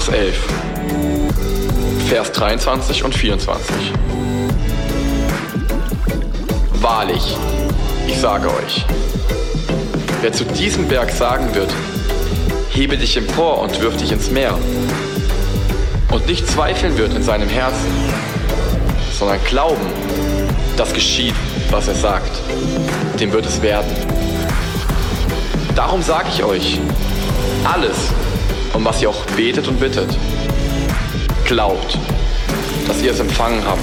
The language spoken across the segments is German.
Markus 11, Vers 23 und 24. Wahrlich, ich sage euch, wer zu diesem Berg sagen wird, hebe dich empor und wirf dich ins Meer, und nicht zweifeln wird in seinem Herzen, sondern glauben, dass geschieht, was er sagt, dem wird es werden. Darum sage ich euch, alles, um was ihr auch betet und bittet, glaubt, dass ihr es empfangen habt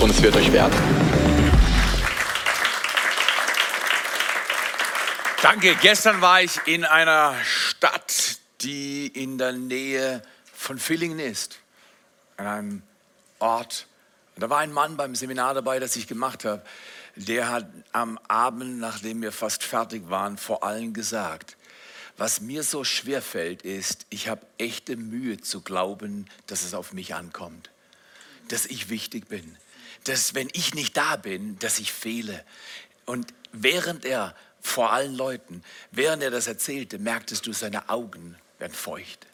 und es wird euch werden. Danke. Gestern war ich in einer Stadt, die in der Nähe von Villingen ist. An einem Ort. Und da war ein Mann beim Seminar dabei, das ich gemacht habe. Der hat am Abend, nachdem wir fast fertig waren, vor allen gesagt, was mir so schwer fällt, ist, ich habe echte Mühe zu glauben, dass es auf mich ankommt, dass ich wichtig bin, dass wenn ich nicht da bin, dass ich fehle. Und während er vor allen Leuten. Während er das erzählte, merktest du, seine Augen werden feucht.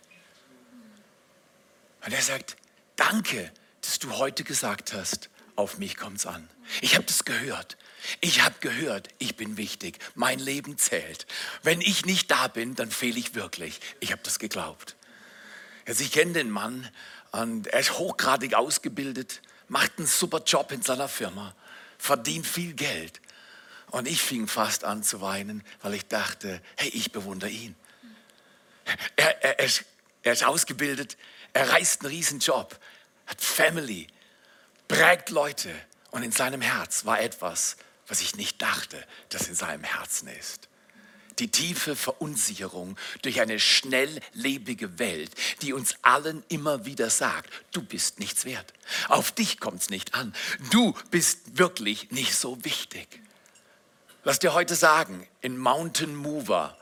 Und er sagt, danke, dass du heute gesagt hast, auf mich kommt's an. Ich habe das gehört. Ich habe gehört, ich bin wichtig. Mein Leben zählt. Wenn ich nicht da bin, dann fehle ich wirklich. Ich habe das geglaubt. Also ich kenne den Mann und er ist hochgradig ausgebildet, macht einen super Job in seiner Firma, verdient viel Geld. Und ich fing fast an zu weinen, weil ich dachte, hey, ich bewundere ihn. Er, er, er, ist, er ist ausgebildet, er reißt einen riesen Job, hat Family, prägt Leute. Und in seinem Herz war etwas, was ich nicht dachte, das in seinem Herzen ist. Die tiefe Verunsicherung durch eine schnelllebige Welt, die uns allen immer wieder sagt, du bist nichts wert. Auf dich kommt es nicht an. Du bist wirklich nicht so wichtig. Lass dir heute sagen, in Mountain Mover,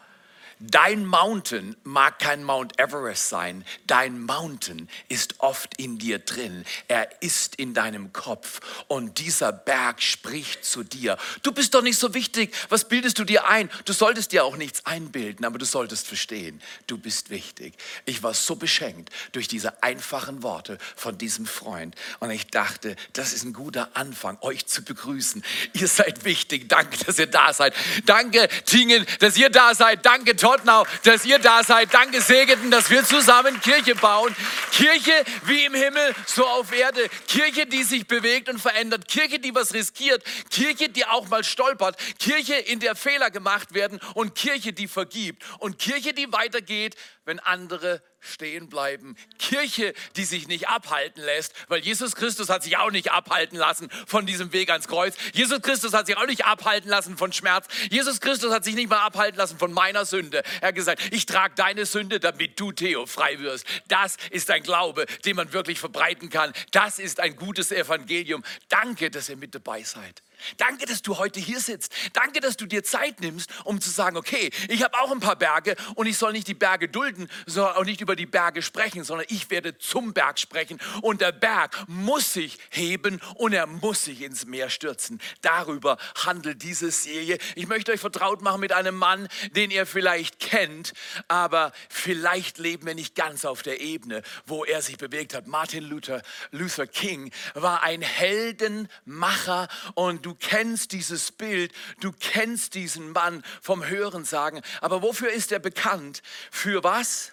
Dein Mountain mag kein Mount Everest sein. Dein Mountain ist oft in dir drin. Er ist in deinem Kopf. Und dieser Berg spricht zu dir. Du bist doch nicht so wichtig. Was bildest du dir ein? Du solltest dir auch nichts einbilden, aber du solltest verstehen, du bist wichtig. Ich war so beschenkt durch diese einfachen Worte von diesem Freund. Und ich dachte, das ist ein guter Anfang, euch zu begrüßen. Ihr seid wichtig. Danke, dass ihr da seid. Danke, Tingen, dass ihr da seid. Danke, Tottenau, dass ihr da seid. Danke, Segeten, dass wir zusammen Kirche bauen. Kirche wie im Himmel, so auf Erde. Kirche, die sich bewegt und verändert. Kirche, die was riskiert. Kirche, die auch mal stolpert. Kirche, in der Fehler gemacht werden. Und Kirche, die vergibt. Und Kirche, die weitergeht, wenn andere stehen bleiben. Kirche, die sich nicht abhalten lässt, weil Jesus Christus hat sich auch nicht abhalten lassen von diesem Weg ans Kreuz. Jesus Christus hat sich auch nicht abhalten lassen von Schmerz. Jesus Christus hat sich nicht mal abhalten lassen von meiner Sünde. Er hat gesagt, ich trage deine Sünde, damit du, Theo, frei wirst. Das ist ein Glaube, den man wirklich verbreiten kann. Das ist ein gutes Evangelium. Danke, dass ihr mit dabei seid. Danke, dass du heute hier sitzt. Danke, dass du dir Zeit nimmst, um zu sagen, okay, ich habe auch ein paar Berge und ich soll nicht die Berge dulden, sondern auch nicht über die Berge sprechen, sondern ich werde zum Berg sprechen und der Berg muss sich heben und er muss sich ins Meer stürzen. Darüber handelt diese Serie. Ich möchte euch vertraut machen mit einem Mann, den ihr vielleicht kennt, aber vielleicht leben wir nicht ganz auf der Ebene, wo er sich bewegt hat. Martin Luther, Luther King war ein Heldenmacher und du kennst dieses Bild, du kennst diesen Mann vom Hörensagen. Aber wofür ist er bekannt? Für was?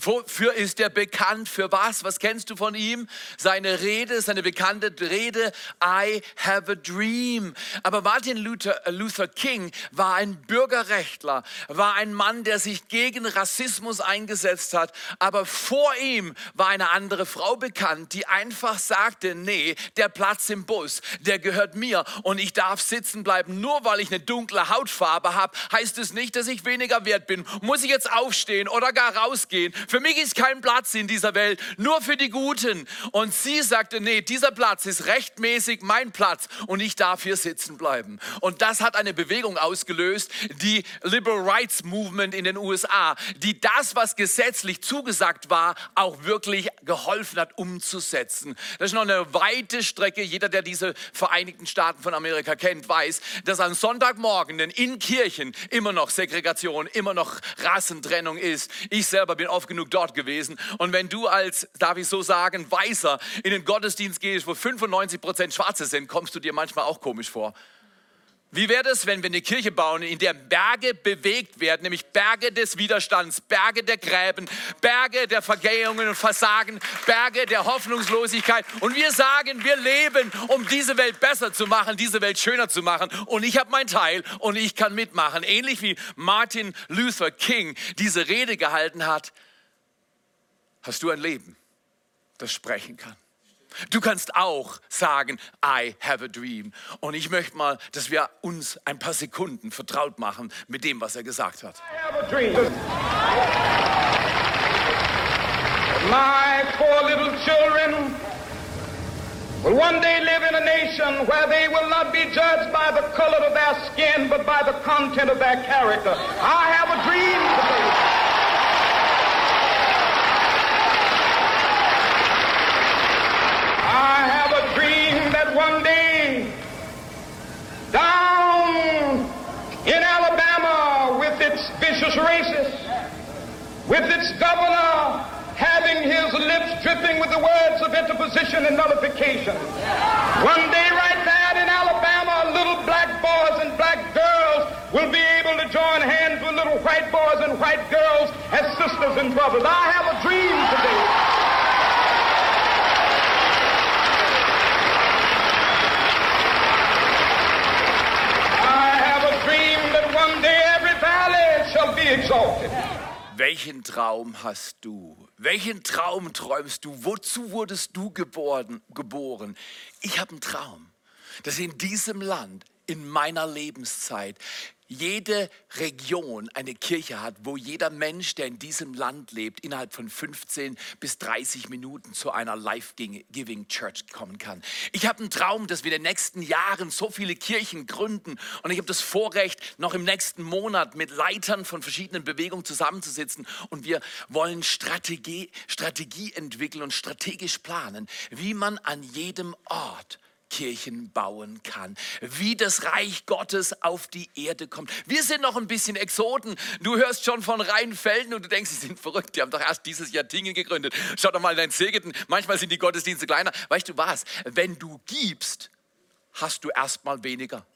Wofür ist er bekannt? Für was? Was kennst du von ihm? Seine Rede, seine bekannte Rede, I have a dream. Aber Martin Luther, äh, Luther King war ein Bürgerrechtler, war ein Mann, der sich gegen Rassismus eingesetzt hat. Aber vor ihm war eine andere Frau bekannt, die einfach sagte, nee, der Platz im Bus, der gehört mir und ich darf sitzen bleiben. Nur weil ich eine dunkle Hautfarbe habe, heißt es nicht, dass ich weniger wert bin. Muss ich jetzt aufstehen oder gar rausgehen? Für mich ist kein Platz in dieser Welt, nur für die Guten. Und sie sagte, nee, dieser Platz ist rechtmäßig mein Platz und ich darf hier sitzen bleiben. Und das hat eine Bewegung ausgelöst, die Liberal Rights Movement in den USA, die das, was gesetzlich zugesagt war, auch wirklich geholfen hat umzusetzen. Das ist noch eine weite Strecke. Jeder, der diese Vereinigten Staaten von Amerika kennt, weiß, dass an Sonntagmorgenen in Kirchen immer noch Segregation, immer noch Rassentrennung ist. Ich selber bin oft genug dort gewesen. Und wenn du als, darf ich so sagen, Weißer in den Gottesdienst gehst, wo 95 Prozent Schwarze sind, kommst du dir manchmal auch komisch vor. Wie wäre es, wenn wir eine Kirche bauen, in der Berge bewegt werden, nämlich Berge des Widerstands, Berge der Gräben, Berge der Vergehungen und Versagen, Berge der Hoffnungslosigkeit. Und wir sagen, wir leben, um diese Welt besser zu machen, diese Welt schöner zu machen. Und ich habe meinen Teil und ich kann mitmachen. Ähnlich wie Martin Luther King diese Rede gehalten hat, hast du ein Leben, das sprechen kann. Du kannst auch sagen, I have a dream. Und ich möchte mal, dass wir uns ein paar Sekunden vertraut machen mit dem, was er gesagt hat. I have a dream. My four little children will one day live in a nation where they will not be judged by the color of their skin, but by the content of their character. I have a dream today. With its governor having his lips dripping with the words of interposition and nullification. One day right there in Alabama, little black boys and black girls will be able to join hands with little white boys and white girls as sisters and brothers. I have a dream today. I have a dream that one day every valley shall be exalted. Welchen Traum hast du? Welchen Traum träumst du? Wozu wurdest du geboren? geboren? Ich habe einen Traum, dass in diesem Land, in meiner Lebenszeit, jede Region eine Kirche hat, wo jeder Mensch, der in diesem Land lebt, innerhalb von 15 bis 30 Minuten zu einer Life-Giving Church kommen kann. Ich habe einen Traum, dass wir in den nächsten Jahren so viele Kirchen gründen und ich habe das Vorrecht, noch im nächsten Monat mit Leitern von verschiedenen Bewegungen zusammenzusitzen und wir wollen Strategie, Strategie entwickeln und strategisch planen, wie man an jedem Ort Kirchen bauen kann, wie das Reich Gottes auf die Erde kommt. Wir sind noch ein bisschen Exoten. Du hörst schon von Rheinfelden und du denkst, sie sind verrückt. Die haben doch erst dieses Jahr Dinge gegründet. Schau doch mal in dein Segeten. Manchmal sind die Gottesdienste kleiner. Weißt du was? Wenn du gibst, hast du erstmal weniger.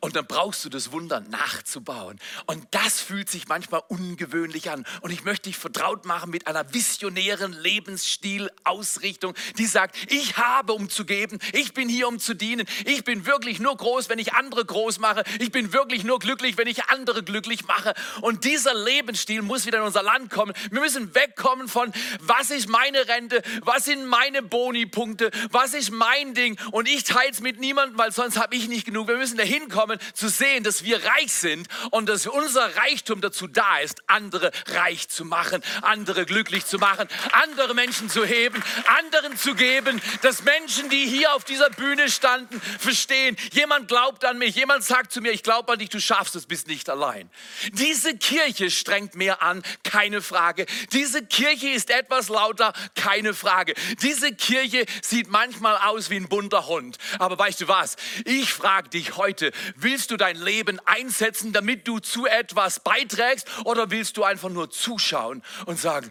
Und dann brauchst du das Wunder nachzubauen. Und das fühlt sich manchmal ungewöhnlich an. Und ich möchte dich vertraut machen mit einer visionären Lebensstilausrichtung, die sagt, ich habe, um zu geben. Ich bin hier, um zu dienen. Ich bin wirklich nur groß, wenn ich andere groß mache. Ich bin wirklich nur glücklich, wenn ich andere glücklich mache. Und dieser Lebensstil muss wieder in unser Land kommen. Wir müssen wegkommen von, was ist meine Rente? Was sind meine Boni-Punkte? Was ist mein Ding? Und ich teile es mit niemandem, weil sonst habe ich nicht genug. Wir müssen dahin hinkommen, zu sehen, dass wir reich sind und dass unser Reichtum dazu da ist, andere reich zu machen, andere glücklich zu machen, andere Menschen zu heben, anderen zu geben, dass Menschen, die hier auf dieser Bühne standen, verstehen, jemand glaubt an mich, jemand sagt zu mir, ich glaube an dich, du schaffst es, bist nicht allein. Diese Kirche strengt mehr an, keine Frage. Diese Kirche ist etwas lauter, keine Frage. Diese Kirche sieht manchmal aus wie ein bunter Hund. Aber weißt du was? Ich frage dich heute, Willst du dein Leben einsetzen, damit du zu etwas beiträgst oder willst du einfach nur zuschauen und sagen,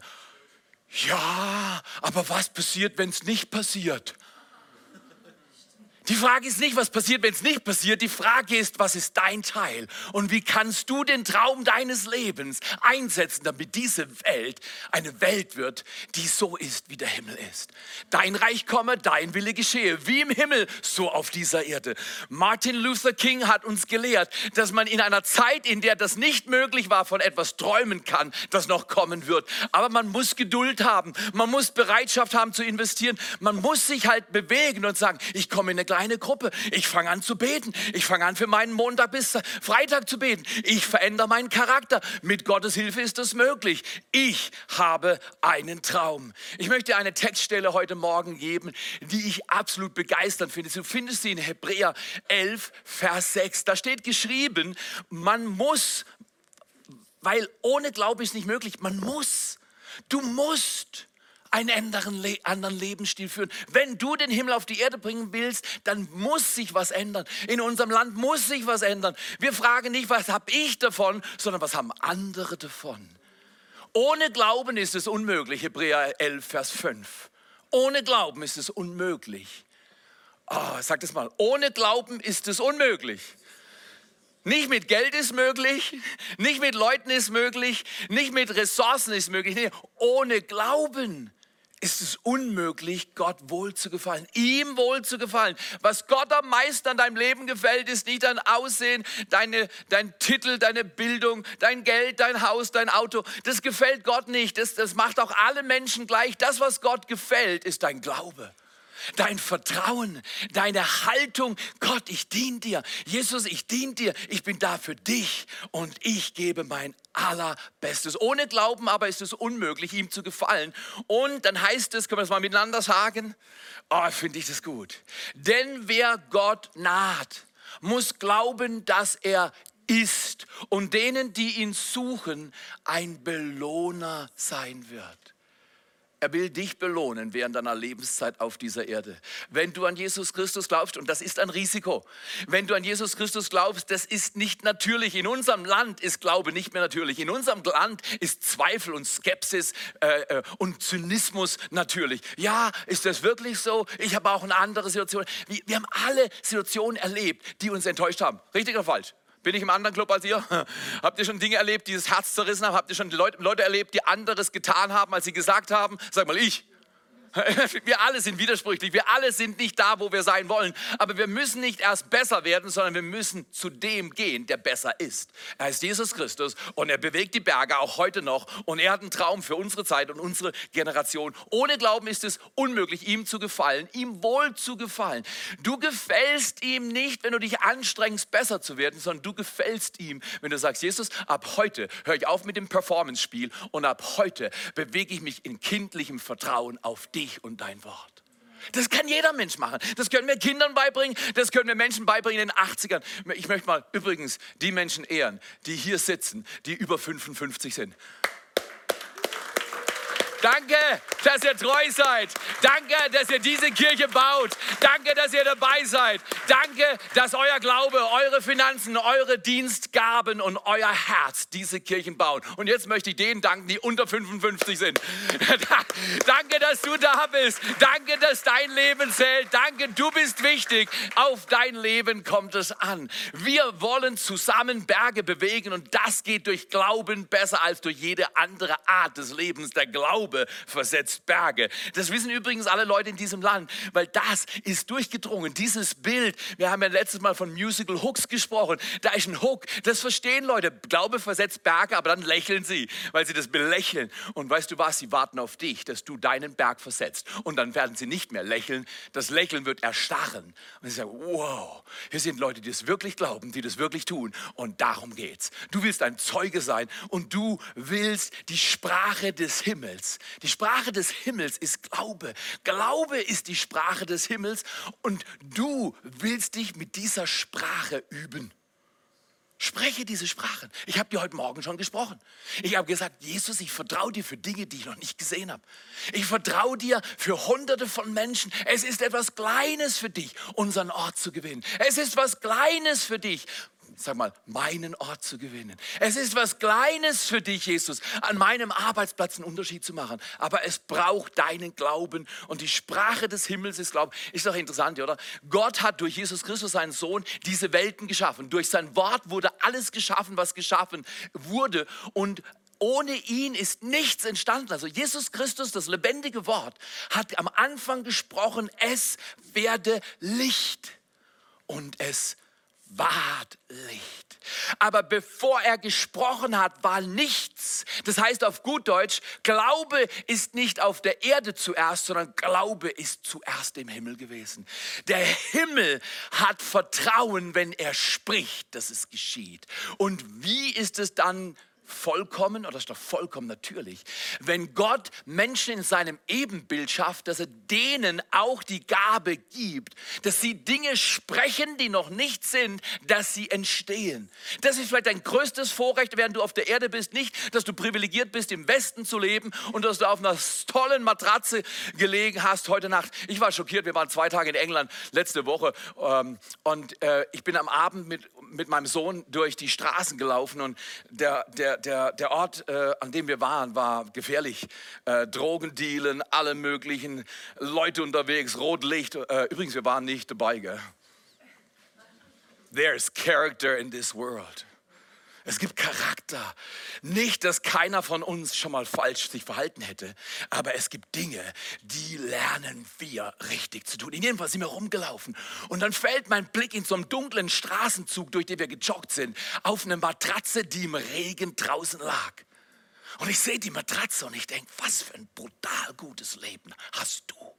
ja, aber was passiert, wenn es nicht passiert? Die Frage ist nicht, was passiert, wenn es nicht passiert. Die Frage ist, was ist dein Teil? Und wie kannst du den Traum deines Lebens einsetzen, damit diese Welt eine Welt wird, die so ist, wie der Himmel ist. Dein Reich komme, dein Wille geschehe, wie im Himmel, so auf dieser Erde. Martin Luther King hat uns gelehrt, dass man in einer Zeit, in der das nicht möglich war, von etwas träumen kann, das noch kommen wird. Aber man muss Geduld haben, man muss Bereitschaft haben zu investieren, man muss sich halt bewegen und sagen, ich komme in eine kleine Gruppe. Ich fange an zu beten. Ich fange an für meinen Montag bis Freitag zu beten. Ich verändere meinen Charakter. Mit Gottes Hilfe ist das möglich. Ich habe einen Traum. Ich möchte eine Textstelle heute Morgen geben, die ich absolut begeisternd finde. Du findest sie in Hebräer 11, Vers 6. Da steht geschrieben, man muss, weil ohne Glaube ist nicht möglich, man muss, du musst einen anderen, anderen Lebensstil führen. Wenn du den Himmel auf die Erde bringen willst, dann muss sich was ändern. In unserem Land muss sich was ändern. Wir fragen nicht, was habe ich davon, sondern was haben andere davon. Ohne Glauben ist es unmöglich, Hebräer 11, Vers 5. Ohne Glauben ist es unmöglich. Oh, sag das mal, ohne Glauben ist es unmöglich. Nicht mit Geld ist möglich, nicht mit Leuten ist möglich, nicht mit Ressourcen ist möglich. Nee, ohne Glauben ist es unmöglich, Gott wohl zu gefallen, ihm wohl zu gefallen. Was Gott am meisten an deinem Leben gefällt, ist nicht dein Aussehen, deine, dein Titel, deine Bildung, dein Geld, dein Haus, dein Auto. Das gefällt Gott nicht. Das, das macht auch alle Menschen gleich. Das, was Gott gefällt, ist dein Glaube dein Vertrauen, deine Haltung. Gott, ich diene dir. Jesus, ich diene dir. Ich bin da für dich und ich gebe mein allerbestes. Ohne Glauben aber ist es unmöglich, ihm zu gefallen. Und dann heißt es, können wir das mal miteinander sagen? Oh, finde ich das gut. Denn wer Gott naht, muss glauben, dass er ist und denen, die ihn suchen, ein Belohner sein wird. Er will dich belohnen während deiner Lebenszeit auf dieser Erde. Wenn du an Jesus Christus glaubst, und das ist ein Risiko, wenn du an Jesus Christus glaubst, das ist nicht natürlich. In unserem Land ist Glaube nicht mehr natürlich. In unserem Land ist Zweifel und Skepsis äh, äh, und Zynismus natürlich. Ja, ist das wirklich so? Ich habe auch eine andere Situation. Wir, wir haben alle Situationen erlebt, die uns enttäuscht haben. Richtig oder falsch? Bin ich im anderen Club als ihr? Habt ihr schon Dinge erlebt, die das Herz zerrissen haben? Habt ihr schon Leute, erlebt, die anderes getan haben, als sie gesagt haben? Sag mal, ich. Wir alle sind widersprüchlich, wir alle sind nicht da, wo wir sein wollen. Aber wir müssen nicht erst besser werden, sondern wir müssen zu dem gehen, der besser ist. Er ist Jesus Christus und er bewegt die Berge auch heute noch. Und er hat einen Traum für unsere Zeit und unsere Generation. Ohne Glauben ist es unmöglich, ihm zu gefallen, ihm wohl zu gefallen. Du gefällst ihm nicht, wenn du dich anstrengst, besser zu werden, sondern du gefällst ihm, wenn du sagst, Jesus, ab heute höre ich auf mit dem Performance-Spiel und ab heute bewege ich mich in kindlichem Vertrauen auf dich dich und dein Wort. Das kann jeder Mensch machen. Das können wir Kindern beibringen, das können wir Menschen beibringen in den 80ern. Ich möchte mal übrigens die Menschen ehren, die hier sitzen, die über 55 sind. Danke, dass ihr treu seid. Danke, dass ihr diese Kirche baut. Danke, dass ihr dabei seid. Danke, dass euer Glaube, eure Finanzen, eure Dienstgaben und euer Herz diese Kirchen bauen. Und jetzt möchte ich denen danken, die unter 55 sind. Danke, dass du da bist. Danke, dass dein Leben zählt. Danke, du bist wichtig. Auf dein Leben kommt es an. Wir wollen zusammen Berge bewegen und das geht durch Glauben besser als durch jede andere Art des Lebens. Der Glaube Glaube versetzt Berge. Das wissen übrigens alle Leute in diesem Land, weil das ist durchgedrungen. Dieses Bild, wir haben ja letztes Mal von Musical Hooks gesprochen. Da ist ein Hook, das verstehen Leute. Glaube versetzt Berge, aber dann lächeln sie, weil sie das belächeln. Und weißt du was, sie warten auf dich, dass du deinen Berg versetzt. Und dann werden sie nicht mehr lächeln. Das Lächeln wird erstarren. Und sie sagen, wow, hier sind Leute, die das wirklich glauben, die das wirklich tun. Und darum geht's. Du willst ein Zeuge sein und du willst die Sprache des Himmels die Sprache des Himmels ist Glaube. Glaube ist die Sprache des Himmels und du willst dich mit dieser Sprache üben. Spreche diese Sprachen. Ich habe dir heute Morgen schon gesprochen. Ich habe gesagt, Jesus, ich vertraue dir für Dinge, die ich noch nicht gesehen habe. Ich vertraue dir für Hunderte von Menschen. Es ist etwas Kleines für dich, unseren Ort zu gewinnen. Es ist was Kleines für dich, sag mal, meinen Ort zu gewinnen. Es ist was Kleines für dich, Jesus, an meinem Arbeitsplatz einen Unterschied zu machen. Aber es braucht deinen Glauben und die Sprache des Himmels ist Glauben. Ist doch interessant, oder? Gott hat durch Jesus Christus, seinen Sohn, diese Welten geschaffen. Durch sein Wort wurde alles geschaffen, was geschaffen wurde. Und ohne ihn ist nichts entstanden. Also Jesus Christus, das lebendige Wort, hat am Anfang gesprochen, es werde Licht und es ward Licht. Aber bevor er gesprochen hat, war nichts. Das heißt auf gut Deutsch, Glaube ist nicht auf der Erde zuerst, sondern Glaube ist zuerst im Himmel gewesen. Der Himmel hat Vertrauen, wenn er spricht, dass es geschieht. Und wie ist es dann vollkommen, oder ist doch vollkommen natürlich, wenn Gott Menschen in seinem Ebenbild schafft, dass er denen auch die Gabe gibt, dass sie Dinge sprechen, die noch nicht sind, dass sie entstehen. Das ist vielleicht dein größtes Vorrecht, während du auf der Erde bist, nicht, dass du privilegiert bist, im Westen zu leben und dass du auf einer tollen Matratze gelegen hast heute Nacht. Ich war schockiert, wir waren zwei Tage in England letzte Woche ähm, und äh, ich bin am Abend mit, mit meinem Sohn durch die Straßen gelaufen und der, der der, der, Ort, äh, an dem wir waren, war gefährlich. Äh, Drogendealen, alle möglichen Leute unterwegs, Rotlicht. Äh, übrigens, wir waren nicht dabei. Gell? There's character in this world. Es gibt Charakter. Nicht, dass keiner von uns schon mal falsch sich verhalten hätte, aber es gibt Dinge, die lernen wir richtig zu tun. In jedem Fall sind wir rumgelaufen und dann fällt mein Blick in so einem dunklen Straßenzug, durch den wir gejoggt sind, auf eine Matratze, die im Regen draußen lag. Und ich sehe die Matratze und ich denke, was für ein brutal gutes Leben hast du.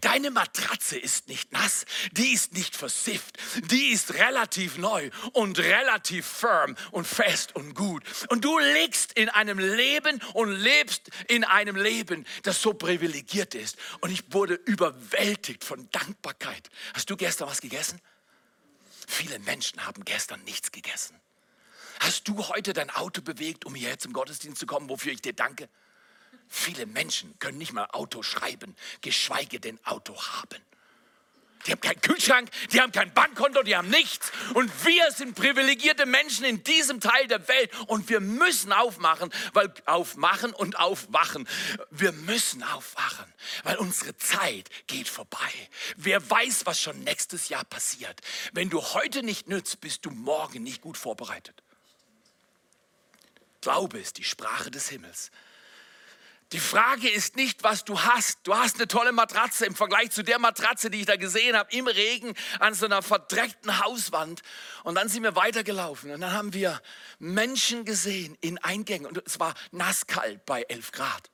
Deine Matratze ist nicht nass, die ist nicht versifft, die ist relativ neu und relativ firm und fest und gut. Und du liegst in einem Leben und lebst in einem Leben, das so privilegiert ist. Und ich wurde überwältigt von Dankbarkeit. Hast du gestern was gegessen? Viele Menschen haben gestern nichts gegessen. Hast du heute dein Auto bewegt, um hierher zum Gottesdienst zu kommen, wofür ich dir danke? Viele Menschen können nicht mal Auto schreiben, geschweige denn Auto haben. Die haben keinen Kühlschrank, die haben kein Bankkonto, die haben nichts. Und wir sind privilegierte Menschen in diesem Teil der Welt. Und wir müssen aufmachen, weil aufmachen und aufwachen. Wir müssen aufwachen, weil unsere Zeit geht vorbei. Wer weiß, was schon nächstes Jahr passiert. Wenn du heute nicht nützt, bist du morgen nicht gut vorbereitet. Glaube ist die Sprache des Himmels. Die Frage ist nicht, was du hast. Du hast eine tolle Matratze im Vergleich zu der Matratze, die ich da gesehen habe, im Regen an so einer verdreckten Hauswand. Und dann sind wir weitergelaufen und dann haben wir Menschen gesehen in Eingängen und es war nasskalt bei 11 Grad.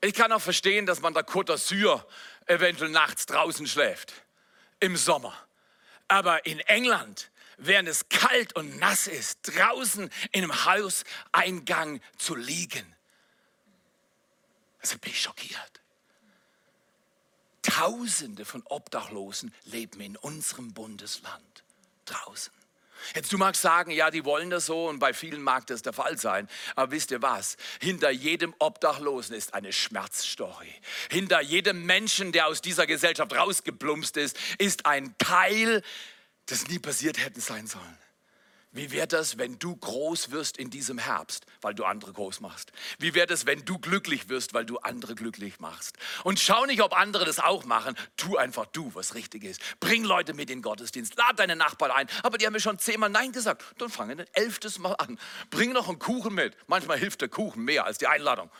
Ich kann auch verstehen, dass man der Côte d'Azur eventuell nachts draußen schläft, im Sommer. Aber in England, während es kalt und nass ist, draußen in einem Hauseingang zu liegen, also bin ich schockiert. Tausende von Obdachlosen leben in unserem Bundesland draußen. Jetzt du magst sagen, ja, die wollen das so und bei vielen mag das der Fall sein. Aber wisst ihr was? Hinter jedem Obdachlosen ist eine Schmerzstory. Hinter jedem Menschen, der aus dieser Gesellschaft rausgeplumpst ist, ist ein Teil, das nie passiert hätte sein sollen. Wie wäre das, wenn du groß wirst in diesem Herbst, weil du andere groß machst? Wie wäre das, wenn du glücklich wirst, weil du andere glücklich machst? Und schau nicht, ob andere das auch machen. Tu einfach du, was richtig ist. Bring Leute mit in den Gottesdienst. Lad deine Nachbarn ein. Aber die haben mir schon zehnmal Nein gesagt. Dann fange ein elftes Mal an. Bring noch einen Kuchen mit. Manchmal hilft der Kuchen mehr als die Einladung.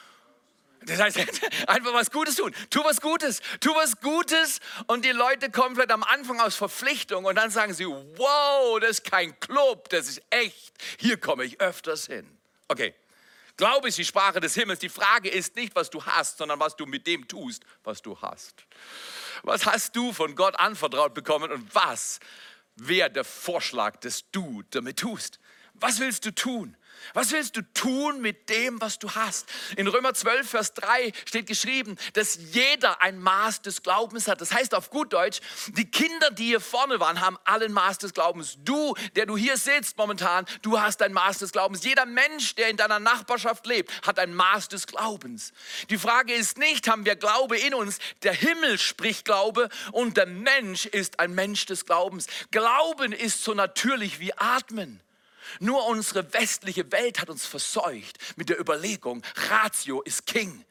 Das heißt, einfach was Gutes tun. Tu was Gutes. Tu was Gutes. Und die Leute kommen vielleicht am Anfang aus Verpflichtung und dann sagen sie, wow, das ist kein Club, das ist echt. Hier komme ich öfters hin. Okay. Glaube ist die Sprache des Himmels. Die Frage ist nicht, was du hast, sondern was du mit dem tust, was du hast. Was hast du von Gott anvertraut bekommen und was wäre der Vorschlag, dass du damit tust? Was willst du tun? Was willst du tun mit dem, was du hast? In Römer 12, Vers 3 steht geschrieben, dass jeder ein Maß des Glaubens hat. Das heißt auf gut Deutsch, die Kinder, die hier vorne waren, haben alle ein Maß des Glaubens. Du, der du hier sitzt momentan, du hast ein Maß des Glaubens. Jeder Mensch, der in deiner Nachbarschaft lebt, hat ein Maß des Glaubens. Die Frage ist nicht, haben wir Glaube in uns? Der Himmel spricht Glaube und der Mensch ist ein Mensch des Glaubens. Glauben ist so natürlich wie Atmen. Nur unsere westliche Welt hat uns verseucht mit der Überlegung, Ratio ist King.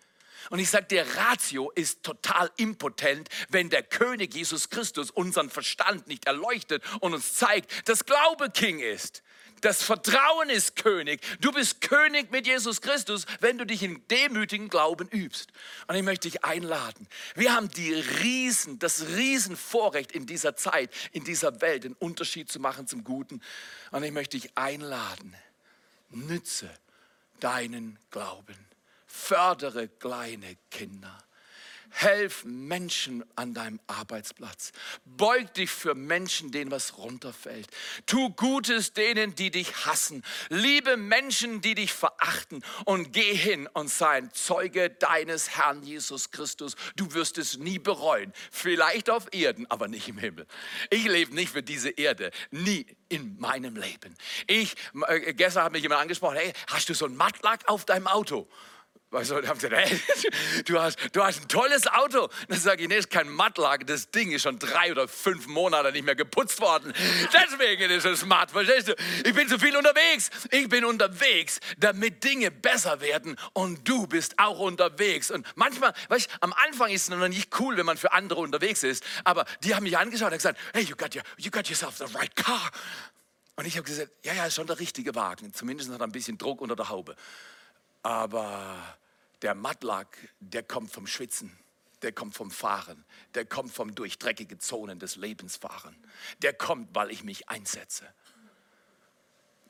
Und ich sage dir, Ratio ist total impotent, wenn der König Jesus Christus unseren Verstand nicht erleuchtet und uns zeigt, dass Glaube King ist. Das Vertrauen ist König. Du bist König mit Jesus Christus, wenn du dich in demütigen Glauben übst. Und ich möchte dich einladen. Wir haben die Riesen, das Riesenvorrecht in dieser Zeit, in dieser Welt, den Unterschied zu machen zum Guten. Und ich möchte dich einladen. Nütze deinen Glauben. Fördere kleine Kinder. Helf Menschen an deinem Arbeitsplatz. Beug dich für Menschen, denen was runterfällt. Tu Gutes denen, die dich hassen. Liebe Menschen, die dich verachten. Und geh hin und sei ein Zeuge deines Herrn Jesus Christus. Du wirst es nie bereuen. Vielleicht auf Erden, aber nicht im Himmel. Ich lebe nicht für diese Erde. Nie in meinem Leben. Ich, äh, gestern hat mich jemand angesprochen, hey, hast du so einen Mattlack auf deinem Auto? Weißt du, haben gesagt, hey, du hast, du hast ein tolles Auto. Dann sage ich, nee, ist kein Mattlager, das Ding ist schon drei oder fünf Monate nicht mehr geputzt worden. Deswegen ist es matt, verstehst du? Ich bin zu viel unterwegs. Ich bin unterwegs, damit Dinge besser werden und du bist auch unterwegs. Und manchmal, weißt du, am Anfang ist es noch nicht cool, wenn man für andere unterwegs ist, aber die haben mich angeschaut und gesagt, hey, you got, your, you got yourself the right car. Und ich habe gesagt, ja, ja, ist schon der richtige Wagen. Zumindest hat er ein bisschen Druck unter der Haube. Aber der Matlack, der kommt vom Schwitzen, der kommt vom Fahren, der kommt vom durch dreckige Zonen des Lebens fahren. Der kommt, weil ich mich einsetze.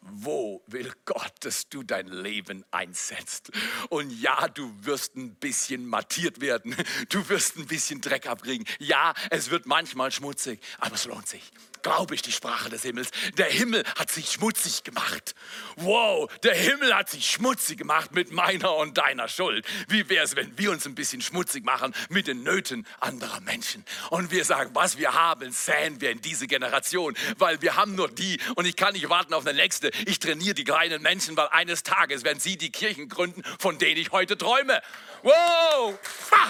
Wo will Gott, dass du dein Leben einsetzt? Und ja, du wirst ein bisschen mattiert werden. Du wirst ein bisschen Dreck abkriegen. Ja, es wird manchmal schmutzig, aber es lohnt sich glaube ich die Sprache des Himmels. Der Himmel hat sich schmutzig gemacht. Wow, der Himmel hat sich schmutzig gemacht mit meiner und deiner Schuld. Wie wäre es, wenn wir uns ein bisschen schmutzig machen mit den Nöten anderer Menschen? Und wir sagen, was wir haben, säen wir in diese Generation, weil wir haben nur die und ich kann nicht warten auf eine nächste. Ich trainiere die kleinen Menschen, weil eines Tages werden sie die Kirchen gründen, von denen ich heute träume. Wow! Ha!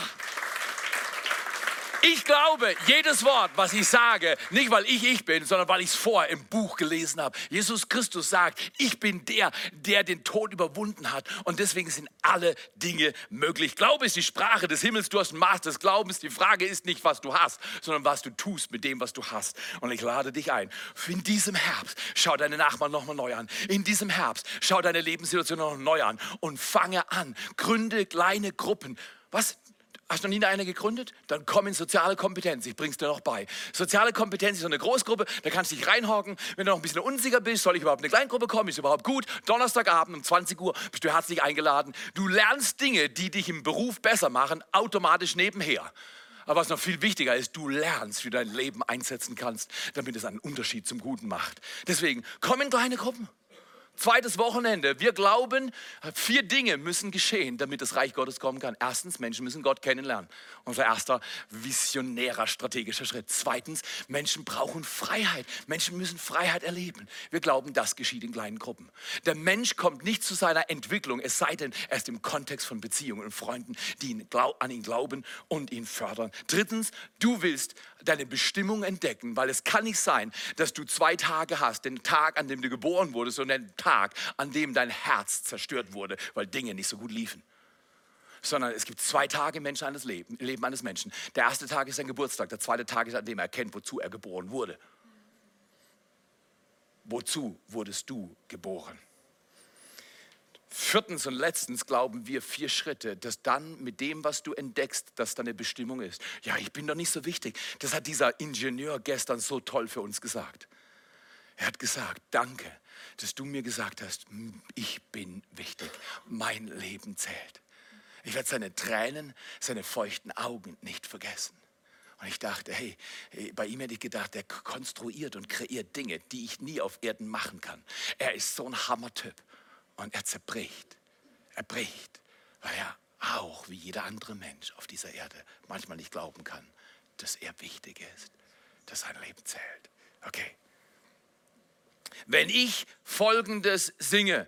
Ich glaube jedes Wort, was ich sage, nicht weil ich ich bin, sondern weil ich es vorher im Buch gelesen habe. Jesus Christus sagt, ich bin der, der den Tod überwunden hat und deswegen sind alle Dinge möglich. Glaube ist die Sprache des Himmels, du hast ein Maß des Glaubens. Die Frage ist nicht, was du hast, sondern was du tust mit dem, was du hast. Und ich lade dich ein. In diesem Herbst schau deine Nachbarn nochmal neu an. In diesem Herbst schau deine Lebenssituation noch neu an und fange an. Gründe kleine Gruppen. Was? Hast du noch nie eine gegründet? Dann komm in soziale Kompetenz. Ich bring's dir noch bei. Soziale Kompetenz ist so eine Großgruppe, da kannst du dich reinhocken. Wenn du noch ein bisschen unsicher bist, soll ich überhaupt eine Kleingruppe kommen? Ist überhaupt gut? Donnerstagabend um 20 Uhr bist du herzlich eingeladen. Du lernst Dinge, die dich im Beruf besser machen, automatisch nebenher. Aber was noch viel wichtiger ist, du lernst, wie du dein Leben einsetzen kannst, damit es einen Unterschied zum Guten macht. Deswegen komm in kleine Gruppen. Zweites Wochenende. Wir glauben, vier Dinge müssen geschehen, damit das Reich Gottes kommen kann. Erstens, Menschen müssen Gott kennenlernen. Unser erster visionärer strategischer Schritt. Zweitens, Menschen brauchen Freiheit. Menschen müssen Freiheit erleben. Wir glauben, das geschieht in kleinen Gruppen. Der Mensch kommt nicht zu seiner Entwicklung, es sei denn, er ist im Kontext von Beziehungen und Freunden, die ihn an ihn glauben und ihn fördern. Drittens, du willst deine Bestimmung entdecken, weil es kann nicht sein, dass du zwei Tage hast, den Tag, an dem du geboren wurdest und den Tag, an dem dein Herz zerstört wurde, weil Dinge nicht so gut liefen. Sondern es gibt zwei Tage im Menschen eines Leben, Leben eines Menschen. Der erste Tag ist sein Geburtstag, der zweite Tag ist, an dem er erkennt, wozu er geboren wurde. Wozu wurdest du geboren? Viertens und letztens glauben wir vier Schritte, dass dann mit dem, was du entdeckst, dass deine Bestimmung ist. Ja, ich bin doch nicht so wichtig. Das hat dieser Ingenieur gestern so toll für uns gesagt. Er hat gesagt, danke, dass du mir gesagt hast, ich bin wichtig, mein Leben zählt. Ich werde seine Tränen, seine feuchten Augen nicht vergessen. Und ich dachte, hey, bei ihm hätte ich gedacht, er konstruiert und kreiert Dinge, die ich nie auf Erden machen kann. Er ist so ein Hammertyp. Und er zerbricht. Er bricht, weil er auch wie jeder andere Mensch auf dieser Erde manchmal nicht glauben kann, dass er wichtig ist, dass sein Leben zählt. Okay. Wenn ich Folgendes singe,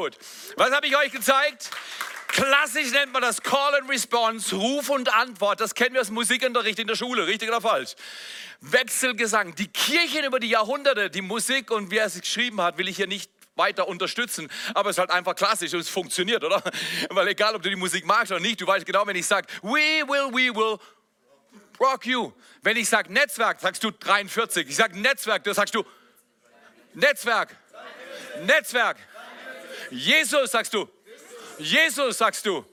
gut. Was habe ich euch gezeigt? Klassisch nennt man das Call and Response, Ruf und Antwort. Das kennen wir aus Musikunterricht in der Schule, richtig oder falsch? Wechselgesang. Die Kirchen über die Jahrhunderte, die Musik und wer es geschrieben hat, will ich hier nicht weiter unterstützen, aber es ist halt einfach klassisch und es funktioniert, oder? Weil egal, ob du die Musik magst oder nicht, du weißt genau, wenn ich sage, we will, we will rock you. Wenn ich sage Netzwerk, sagst du 43. Ich sage Netzwerk, da sagst du Netzwerk. Netzwerk. Jesus, sagst du. Jesus, sagst du.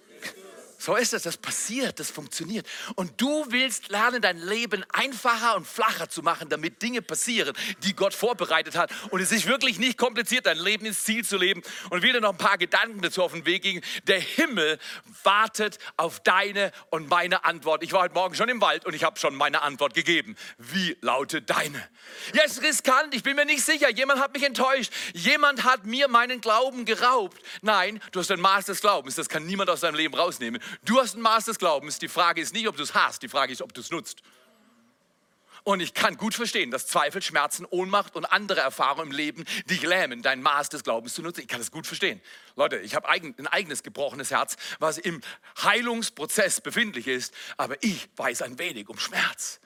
So ist es, das passiert, das funktioniert. Und du willst lernen, dein Leben einfacher und flacher zu machen, damit Dinge passieren, die Gott vorbereitet hat. Und es ist wirklich nicht kompliziert, dein Leben ins Ziel zu leben. Und will dir noch ein paar Gedanken dazu auf den Weg geben. Der Himmel wartet auf deine und meine Antwort. Ich war heute Morgen schon im Wald und ich habe schon meine Antwort gegeben. Wie lautet deine? Ja, es ist riskant, ich bin mir nicht sicher. Jemand hat mich enttäuscht. Jemand hat mir meinen Glauben geraubt. Nein, du hast ein Maß des Glaubens. Das kann niemand aus deinem Leben rausnehmen. Du hast ein Maß des Glaubens. Die Frage ist nicht, ob du es hast, die Frage ist, ob du es nutzt. Und ich kann gut verstehen, dass Zweifel, Schmerzen, Ohnmacht und andere Erfahrungen im Leben dich lähmen, dein Maß des Glaubens zu nutzen. Ich kann das gut verstehen. Leute, ich habe ein eigenes gebrochenes Herz, was im Heilungsprozess befindlich ist, aber ich weiß ein wenig um Schmerz.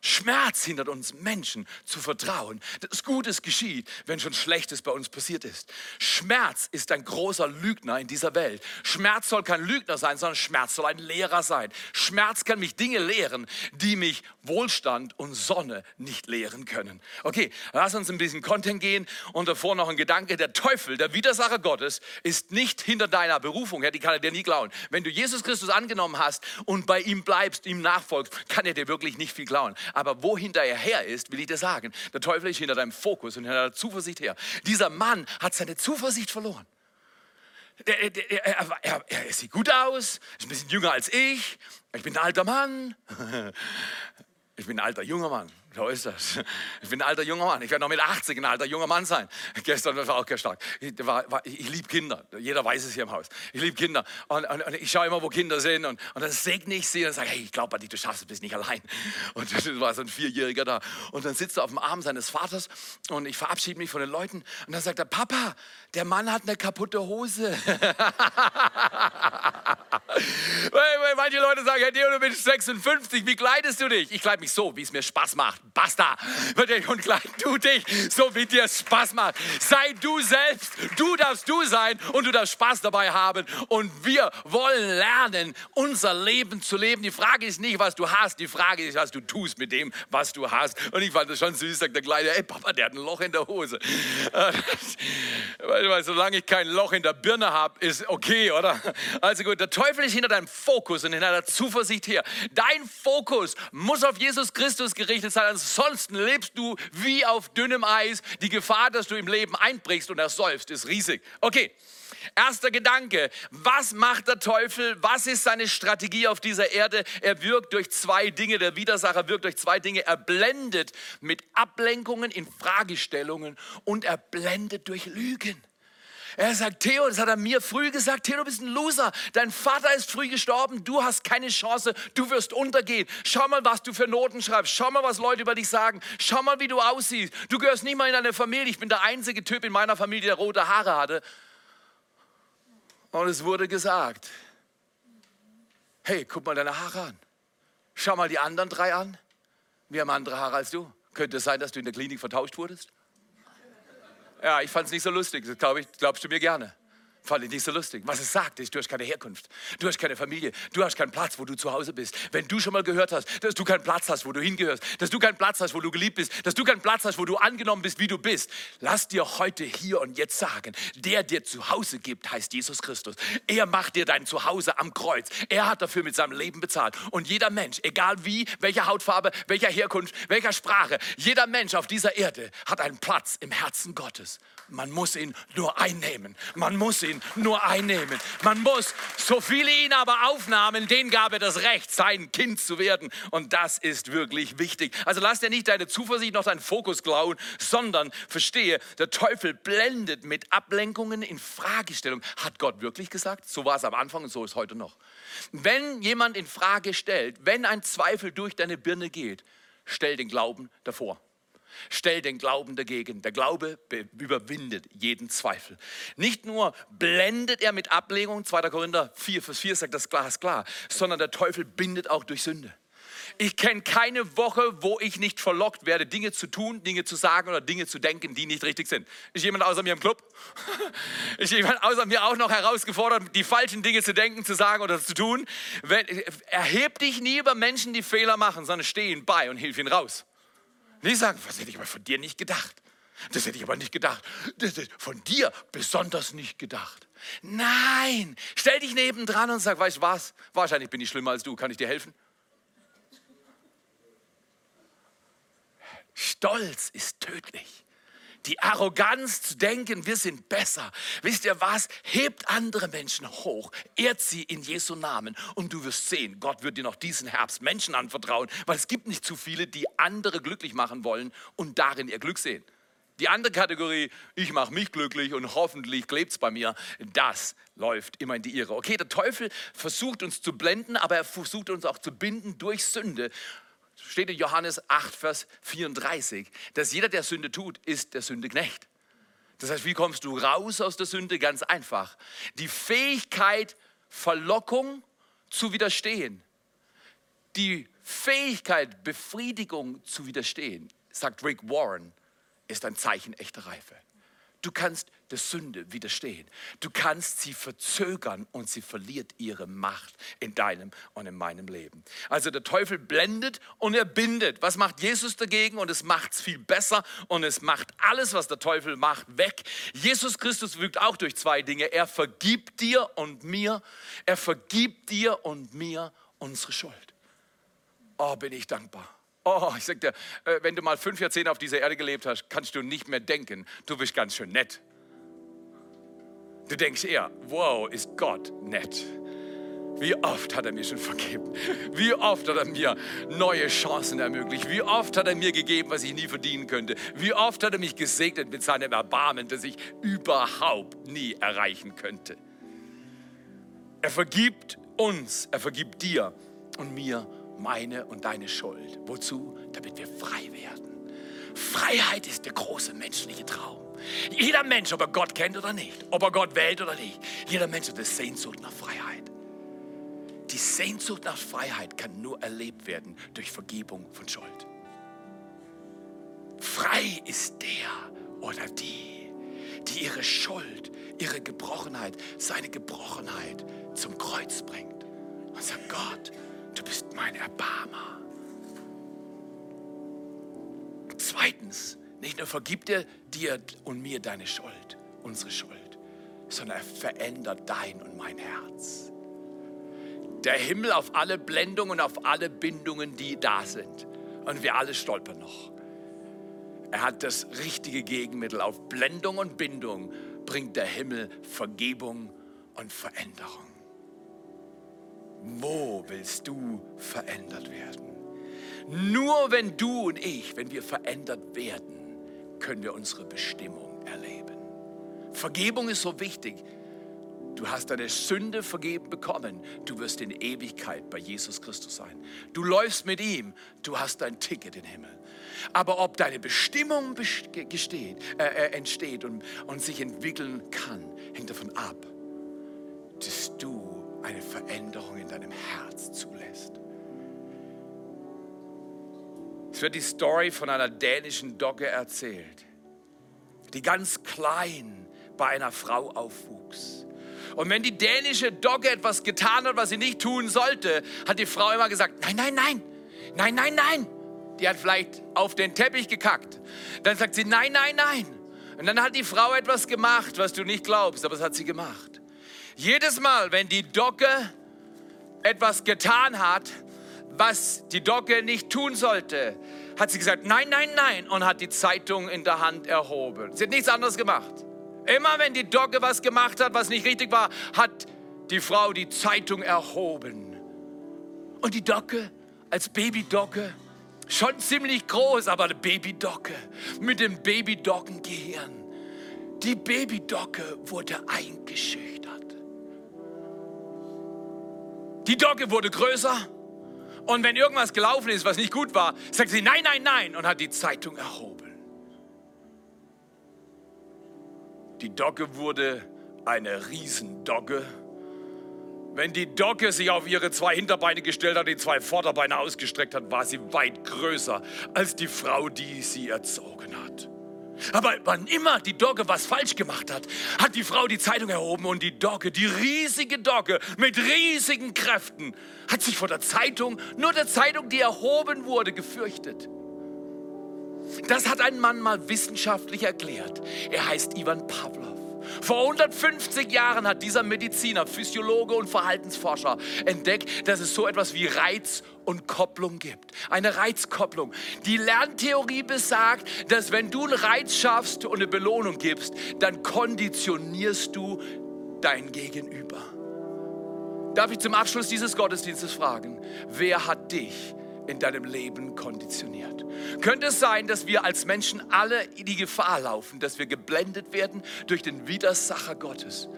Schmerz hindert uns Menschen zu vertrauen, dass Gutes geschieht, wenn schon Schlechtes bei uns passiert ist. Schmerz ist ein großer Lügner in dieser Welt. Schmerz soll kein Lügner sein, sondern Schmerz soll ein Lehrer sein. Schmerz kann mich Dinge lehren, die mich Wohlstand und Sonne nicht lehren können. Okay, lass uns ein bisschen Content gehen und davor noch ein Gedanke. Der Teufel, der Widersacher Gottes, ist nicht hinter deiner Berufung her, die kann er dir nie klauen. Wenn du Jesus Christus angenommen hast und bei ihm bleibst, ihm nachfolgst, kann er dir wirklich nicht viel klauen. Aber wo hinter er her ist, will ich dir sagen, der Teufel ist hinter deinem Fokus und hinter deiner Zuversicht her. Dieser Mann hat seine Zuversicht verloren. Der, er, er, er, sieht gut aus, ist ein bisschen jünger als ich, ich bin ein alter Mann. Ich bin ein alter junger Mann. So ist das. Ich bin ein alter junger Mann. Ich werde noch mit 80 ein alter junger Mann sein. Gestern war auch ganz stark. Ich, ich liebe Kinder. Jeder weiß es hier im Haus. Ich liebe Kinder. Und, und, und, ich schaue immer, wo Kinder sind. Und, und dann segne ich sie und sage, hey, ich glaube an dich, du schaffst es, bist nicht allein. Und das war so ein Vierjähriger da. Und dann sitzt er auf dem Arm seines Vaters und ich verabschiede mich von den Leuten. Und dann sagt er, Papa, der Mann hat eine kaputte Hose. Manche Leute sagen, Herr Deo, du bist 56, wie kleidest du dich? Ich kleide mich so, wie es mir Spaß macht. Basta. Und kleid du dich, so wie dir Spaß macht. Sei du selbst, du darfst du sein und du darfst Spaß dabei haben. Und wir wollen lernen, unser Leben zu leben. Die Frage ist nicht, was du hast, die Frage ist, was du tust mit dem, was du hast. Und ich fand das schon süß, sagt der Kleine, ey Papa, der hat ein Loch in der Hose. Weil, solange ich kein Loch in der Birne habe, ist okay, oder? Also gut, der Teufel ist hinter deinem Fokus und hinter der Zuversicht her. Dein Fokus muss auf Jesus Christus gerichtet sein, ansonsten lebst du wie auf dünnem Eis. Die Gefahr, dass du im Leben einbrichst und ersäufst, ist riesig. Okay. Erster Gedanke, was macht der Teufel? Was ist seine Strategie auf dieser Erde? Er wirkt durch zwei Dinge, der Widersacher wirkt durch zwei Dinge. Er blendet mit Ablenkungen in Fragestellungen und er blendet durch Lügen. Er sagt, Theo, das hat er mir früh gesagt, Theo, du bist ein Loser. Dein Vater ist früh gestorben, du hast keine Chance, du wirst untergehen. Schau mal, was du für Noten schreibst. Schau mal, was Leute über dich sagen. Schau mal, wie du aussiehst. Du gehörst nicht mal in eine Familie. Ich bin der einzige Typ in meiner Familie, der rote Haare hatte. Und es wurde gesagt, hey, guck mal deine Haare an. Schau mal die anderen drei an. Wir haben andere Haare als du. Könnte es sein, dass du in der Klinik vertauscht wurdest? Ja, ich fand es nicht so lustig. Das glaub ich, glaubst du mir gerne fand ich nicht so lustig. Was es sagt, ist, du hast keine Herkunft, du hast keine Familie, du hast keinen Platz, wo du zu Hause bist. Wenn du schon mal gehört hast, dass du keinen Platz hast, wo du hingehörst, dass du keinen Platz hast, wo du geliebt bist, dass du keinen Platz hast, wo du angenommen bist, wie du bist, lass dir heute hier und jetzt sagen, der dir zu Hause gibt, heißt Jesus Christus. Er macht dir dein Zuhause am Kreuz. Er hat dafür mit seinem Leben bezahlt. Und jeder Mensch, egal wie, welcher Hautfarbe, welcher Herkunft, welcher Sprache, jeder Mensch auf dieser Erde hat einen Platz im Herzen Gottes. Man muss ihn nur einnehmen. Man muss ihn nur einnehmen. Man muss, so viele ihn aber aufnahmen, denen gab er das Recht, sein Kind zu werden. Und das ist wirklich wichtig. Also lass dir nicht deine Zuversicht noch deinen Fokus klauen, sondern verstehe, der Teufel blendet mit Ablenkungen in Fragestellung. Hat Gott wirklich gesagt? So war es am Anfang und so ist heute noch. Wenn jemand in Frage stellt, wenn ein Zweifel durch deine Birne geht, stell den Glauben davor. Stell den Glauben dagegen. Der Glaube überwindet jeden Zweifel. Nicht nur blendet er mit Ablegung, 2. Korinther 4, Vers 4 sagt das Glas klar, sondern der Teufel bindet auch durch Sünde. Ich kenne keine Woche, wo ich nicht verlockt werde, Dinge zu tun, Dinge zu sagen oder Dinge zu denken, die nicht richtig sind. Ist jemand außer mir im Club? Ist jemand außer mir auch noch herausgefordert, die falschen Dinge zu denken, zu sagen oder zu tun? Erheb dich nie über Menschen, die Fehler machen, sondern steh ihnen bei und hilf ihnen raus. Nicht sagen, was hätte ich aber von dir nicht gedacht. Das hätte ich aber nicht gedacht. Das ist von dir besonders nicht gedacht. Nein, stell dich nebendran und sag, weißt du was? Wahrscheinlich bin ich schlimmer als du. Kann ich dir helfen? Stolz ist tödlich. Die Arroganz zu denken, wir sind besser. Wisst ihr was? Hebt andere Menschen hoch, ehrt sie in Jesu Namen und du wirst sehen, Gott wird dir noch diesen Herbst Menschen anvertrauen, weil es gibt nicht zu viele, die andere glücklich machen wollen und darin ihr Glück sehen. Die andere Kategorie, ich mache mich glücklich und hoffentlich klebt es bei mir, das läuft immer in die Irre. Okay, der Teufel versucht uns zu blenden, aber er versucht uns auch zu binden durch Sünde steht in Johannes 8, Vers 34, dass jeder, der Sünde tut, ist der Sünde Knecht. Das heißt, wie kommst du raus aus der Sünde? Ganz einfach. Die Fähigkeit, Verlockung zu widerstehen. Die Fähigkeit, Befriedigung zu widerstehen, sagt Rick Warren, ist ein Zeichen echter Reife. Du kannst der Sünde widerstehen. Du kannst sie verzögern und sie verliert ihre Macht in deinem und in meinem Leben. Also der Teufel blendet und er bindet. Was macht Jesus dagegen? Und es macht es viel besser und es macht alles, was der Teufel macht, weg. Jesus Christus wirkt auch durch zwei Dinge. Er vergibt dir und mir. Er vergibt dir und mir unsere Schuld. Oh, bin ich dankbar. Oh, ich sag dir, äh, wenn du mal fünf Jahrzehnte auf dieser Erde gelebt hast, kannst du nicht mehr denken, du bist ganz schön nett. Du denkst eher, wow, ist Gott nett. Wie oft hat er mir schon vergeben? Wie oft hat er mir neue Chancen ermöglicht? Wie oft hat er mir gegeben, was ich nie verdienen könnte? Wie oft hat er mich gesegnet mit seinem Erbarmen, das ich überhaupt nie erreichen könnte? Er vergibt uns, er vergibt dir und mir meine und deine Schuld. Wozu? Damit wir frei werden. Freiheit ist der große menschliche Traum. Jeder Mensch, ob er Gott kennt oder nicht, ob er Gott wählt oder nicht, jeder Mensch hat eine Sehnsucht nach Freiheit. Die Sehnsucht nach Freiheit kann nur erlebt werden durch Vergebung von Schuld. Frei ist der oder die, die ihre Schuld, ihre Gebrochenheit, seine Gebrochenheit zum Kreuz bringt und sagt, Gott, du bist mein Erbarmer. Zweitens, nicht nur vergibt er dir und mir deine Schuld, unsere Schuld, sondern er verändert dein und mein Herz. Der Himmel auf alle Blendungen und auf alle Bindungen, die da sind. Und wir alle stolpern noch. Er hat das richtige Gegenmittel. Auf Blendung und Bindung bringt der Himmel Vergebung und Veränderung. Wo willst du verändert werden? Nur wenn du und ich, wenn wir verändert werden, können wir unsere Bestimmung erleben. Vergebung ist so wichtig. Du hast deine Sünde vergeben bekommen. Du wirst in Ewigkeit bei Jesus Christus sein. Du läufst mit ihm. Du hast dein Ticket in den Himmel. Aber ob deine Bestimmung gesteht, äh, äh, entsteht und, und sich entwickeln kann, hängt davon ab, dass du eine Veränderung in deinem Herz zulässt. Es wird die Story von einer dänischen Dogge erzählt, die ganz klein bei einer Frau aufwuchs. Und wenn die dänische Dogge etwas getan hat, was sie nicht tun sollte, hat die Frau immer gesagt, nein, nein, nein, nein, nein, nein. Die hat vielleicht auf den Teppich gekackt. Dann sagt sie, nein, nein, nein. Und dann hat die Frau etwas gemacht, was du nicht glaubst, aber das hat sie gemacht. Jedes Mal, wenn die Dogge etwas getan hat, was die Dogge nicht tun sollte, hat sie gesagt, nein, nein, nein und hat die Zeitung in der Hand erhoben. Sie hat nichts anderes gemacht. Immer wenn die Dogge was gemacht hat, was nicht richtig war, hat die Frau die Zeitung erhoben. Und die Dogge als Babydogge, schon ziemlich groß, aber eine Babydogge mit dem Babydoggengehirn. Die Babydogge wurde eingeschüchtert. Die Dogge wurde größer. Und wenn irgendwas gelaufen ist, was nicht gut war, sagt sie nein, nein, nein und hat die Zeitung erhoben. Die Dogge wurde eine Riesendogge. Wenn die Dogge sich auf ihre zwei Hinterbeine gestellt hat, die zwei Vorderbeine ausgestreckt hat, war sie weit größer als die Frau, die sie erzogen hat. Aber wann immer die Dogge was falsch gemacht hat, hat die Frau die Zeitung erhoben und die Dogge, die riesige Dogge mit riesigen Kräften, hat sich vor der Zeitung, nur der Zeitung, die erhoben wurde, gefürchtet. Das hat ein Mann mal wissenschaftlich erklärt. Er heißt Ivan Pavlov. Vor 150 Jahren hat dieser Mediziner, Physiologe und Verhaltensforscher entdeckt, dass es so etwas wie Reiz und Kopplung gibt. Eine Reizkopplung. Die Lerntheorie besagt, dass wenn du einen Reiz schaffst und eine Belohnung gibst, dann konditionierst du dein Gegenüber. Darf ich zum Abschluss dieses Gottesdienstes fragen, wer hat dich in deinem Leben konditioniert. Könnte es sein, dass wir als Menschen alle die Gefahr laufen, dass wir geblendet werden durch den Widersacher Gottes,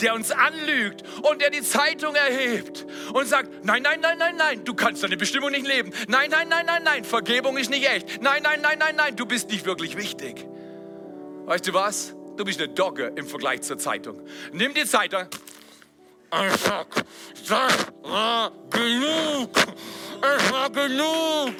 der uns anlügt und der die Zeitung erhebt und sagt, nein, nein, nein, nein, nein, du kannst deine Bestimmung nicht leben. Nein, nein, nein, nein, nein, Vergebung ist nicht echt. Nein, nein, nein, nein, nein, du bist nicht wirklich wichtig. Weißt du was? Du bist eine Dogge im Vergleich zur Zeitung. Nimm die Zeitung. Sag, sag, genug es war genug.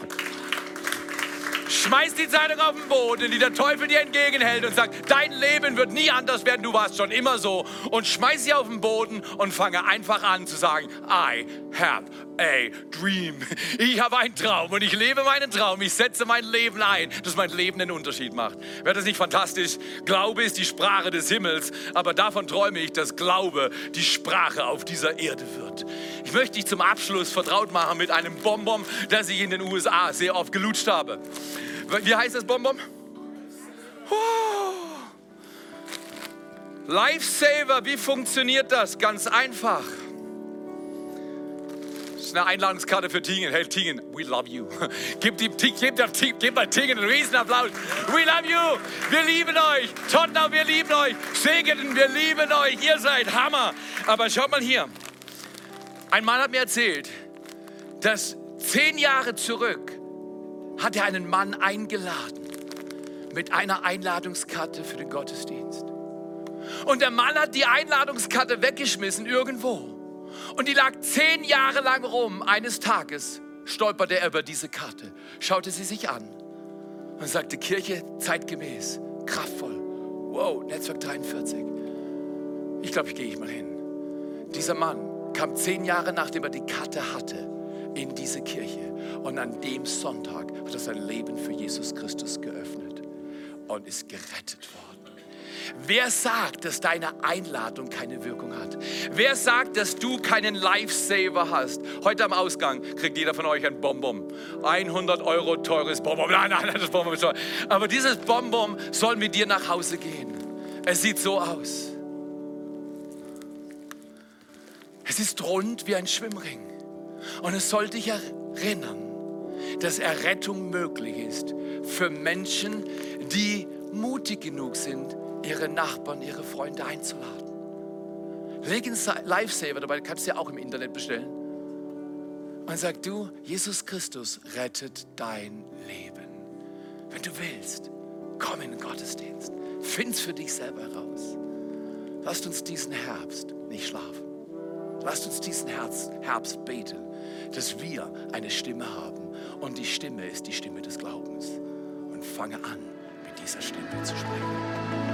Schmeiß die Zeitung auf den Boden, die der Teufel dir entgegenhält und sagt, dein Leben wird nie anders werden, du warst schon immer so. Und schmeiß sie auf den Boden und fange einfach an zu sagen, I have a dream. Ich habe einen Traum und ich lebe meinen Traum. Ich setze mein Leben ein, dass mein Leben einen Unterschied macht. Wäre das nicht fantastisch? Glaube ist die Sprache des Himmels, aber davon träume ich, dass Glaube die Sprache auf dieser Erde wird. Ich möchte dich zum Abschluss vertraut machen mit einem Bonbon, das ich in den USA sehr oft gelutscht habe. Wie heißt das Bonbon? Lifesaver, wie funktioniert das? Ganz einfach. Eine Einladungskarte für Tingen. Hey Tingen, we love you. Gib, die, gib, gib, gib mal Tingen einen Riesenapplaus. We love you. Wir lieben euch. Tottenham, wir lieben euch. Segeten, wir lieben euch. Ihr seid Hammer. Aber schaut mal hier. Ein Mann hat mir erzählt, dass zehn Jahre zurück hat er einen Mann eingeladen mit einer Einladungskarte für den Gottesdienst. Und der Mann hat die Einladungskarte weggeschmissen irgendwo. Und die lag zehn Jahre lang rum. Eines Tages stolperte er über diese Karte, schaute sie sich an und sagte, Kirche zeitgemäß, kraftvoll. Wow, Netzwerk 43. Ich glaube, ich gehe ich mal hin. Dieser Mann kam zehn Jahre nachdem er die Karte hatte in diese Kirche. Und an dem Sonntag hat er sein Leben für Jesus Christus geöffnet und ist gerettet worden. Wer sagt, dass deine Einladung keine Wirkung hat? Wer sagt, dass du keinen Lifesaver hast? Heute am Ausgang kriegt jeder von euch ein Bonbon. 100 Euro teures Bonbon. Nein, nein, das Bonbon ist teuer. Aber dieses Bonbon soll mit dir nach Hause gehen. Es sieht so aus. Es ist rund wie ein Schwimmring. Und es soll dich erinnern, dass Errettung möglich ist für Menschen, die mutig genug sind, ihre Nachbarn, ihre Freunde einzuladen. Leg einen Lifesaver dabei, kannst du ja auch im Internet bestellen. Und sag du, Jesus Christus rettet dein Leben. Wenn du willst, komm in den Gottesdienst. Find's für dich selber heraus. Lasst uns diesen Herbst nicht schlafen. Lasst uns diesen Herbst beten, dass wir eine Stimme haben. Und die Stimme ist die Stimme des Glaubens. Und fange an, mit dieser Stimme zu sprechen.